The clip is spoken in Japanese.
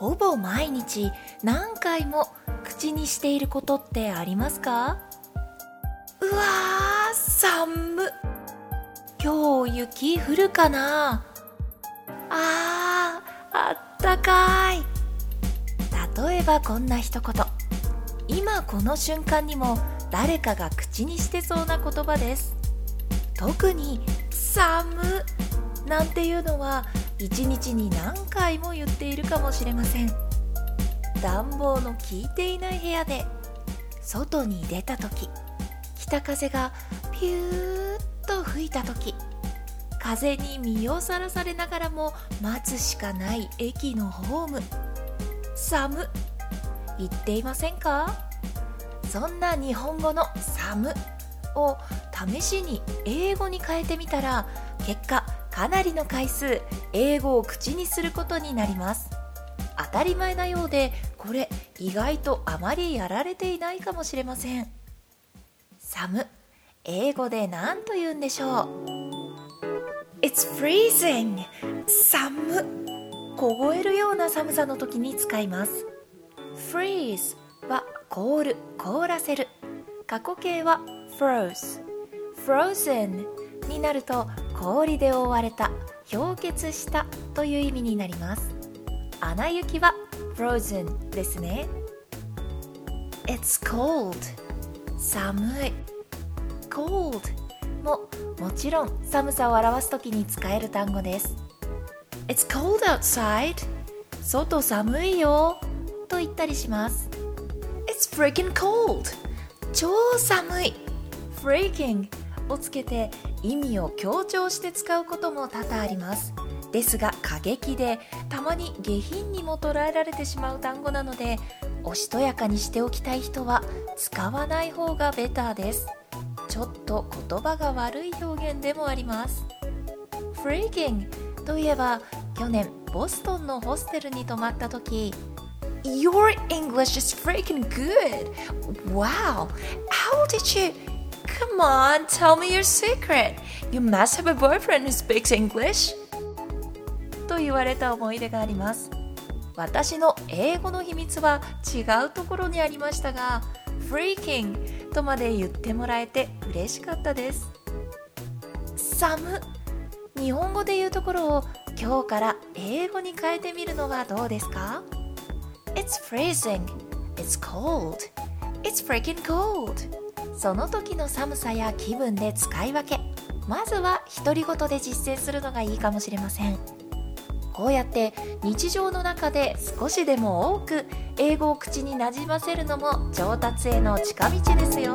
ほぼ毎日何回も口にしていることってありますか？うわー寒今日雪降るかな？あーあったかい。例えばこんな一言。今この瞬間にも誰かが口にしてそうな言葉です。特に「寒」なんていうのは一日に何回も言っているかもしれません。暖房の効いていない部屋で外に出た時北風がピューッと吹いた時風に身をさらされながらも待つしかない駅のホーム。寒言っていませんか？そんな日本語の寒を試しに英語に変えてみたら結果かなりの回数英語を口にすることになります。当たり前なようでこれ意外とあまりやられていないかもしれません。寒英語で何と言うんでしょう。It's freezing! 寒凍えるような寒さの時に使います。Freeze は凍る凍らせる。過去形は froze frozen になると氷で覆われた氷結したという意味になります。穴雪は frozen ですね。It's cold. 寒い。cold ももちろん寒さを表す時に使える単語です。It's cold outside. 外寒いよ。と言ったりします。It's freaking cold. 超寒い。Freaking をつけて意味を強調して使うことも多々ありますですが過激でたまに下品にも捉えられてしまう単語なのでおしとやかにしておきたい人は使わない方がベターですちょっと言葉が悪い表現でもあります Freaking といえば去年ボストンのホステルに泊まった時 Your English is freaking good! Wow! How did you... Come on, tell me your secret! You must have a boyfriend who speaks English! と言われた思い出があります私の英語の秘密は違うところにありましたが Freaking とまで言ってもらえて嬉しかったです寒日本語で言うところを今日から英語に変えてみるのはどうですか It's freezing. It's cold. It's freaking cold. その時の寒さや気分で使い分け。まずは独り言で実践するのがいいかもしれません。こうやって日常の中で少しでも多く英語を口になじませるのも上達への近道ですよ。